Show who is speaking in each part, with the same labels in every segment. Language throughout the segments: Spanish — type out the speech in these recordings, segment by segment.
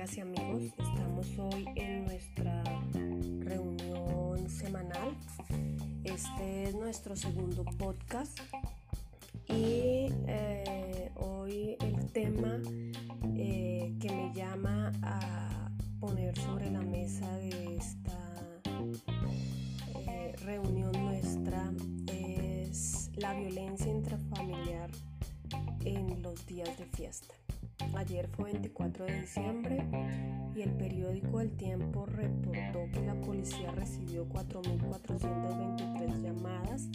Speaker 1: amigas y amigos. Estamos hoy en nuestra reunión semanal. Este es nuestro segundo podcast y eh, hoy el tema eh, que me llama a poner sobre la mesa de esta eh, reunión nuestra es la violencia intrafamiliar en los días de fiesta. Ayer fue 24 de diciembre y el periódico El Tiempo reportó que la policía recibió 4.423 llamadas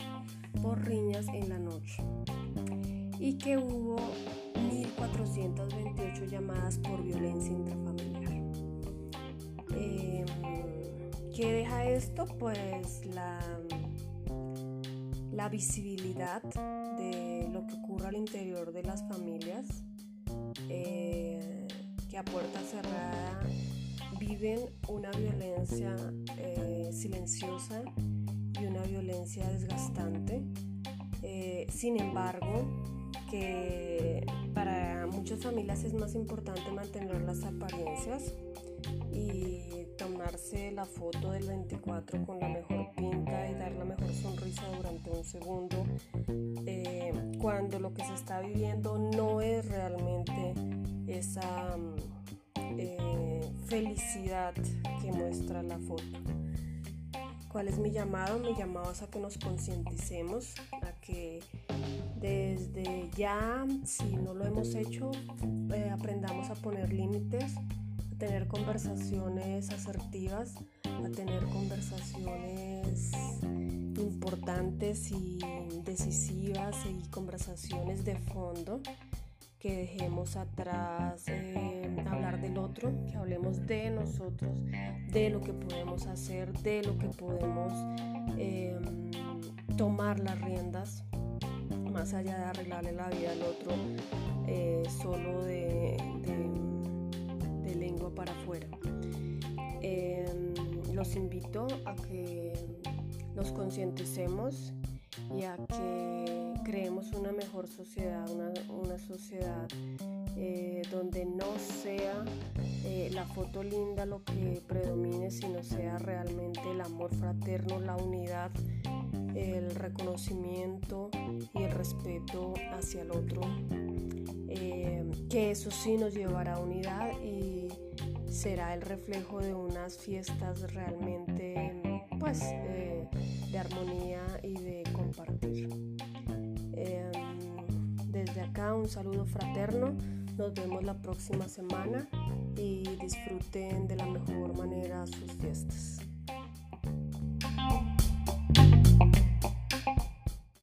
Speaker 1: por riñas en la noche y que hubo 1.428 llamadas por violencia intrafamiliar. Em, ¿Qué deja esto? Pues la, la visibilidad de lo que ocurre al interior de las familias eh, que a puerta cerrada viven una violencia eh, silenciosa y una violencia desgastante. Eh, sin embargo, que para muchas familias es más importante mantener las apariencias y tomarse la foto del 24 con la mejor pinta y dar la mejor sonrisa durante un segundo cuando lo que se está viviendo no es realmente esa mm, eh, felicidad que muestra la foto. ¿Cuál es mi llamado? Mi llamado es a que nos concienticemos, a que desde ya, si no lo hemos hecho, eh, aprendamos a poner límites, a tener conversaciones asertivas, a tener conversaciones importantes y decisivas y conversaciones de fondo que dejemos atrás eh, hablar del otro, que hablemos de nosotros, de lo que podemos hacer, de lo que podemos em, tomar las riendas, más allá de arreglarle la vida al otro eh, solo de, lengua para afuera. Em, los invito a que nos concienticemos y a que creemos una mejor sociedad, una, sociedad eh, donde no sea eh, la foto linda lo que predomine, sino sea realmente el amor fraterno, la unidad, el reconocimiento y el respeto hacia el otro. Eh, que eso sí nos llevará a unidad y será el reflejo de unas fiestas realmente pues de armonía y de compartir. Desde acá un saludo fraterno, nos vemos la próxima semana y disfruten de la mejor manera sus.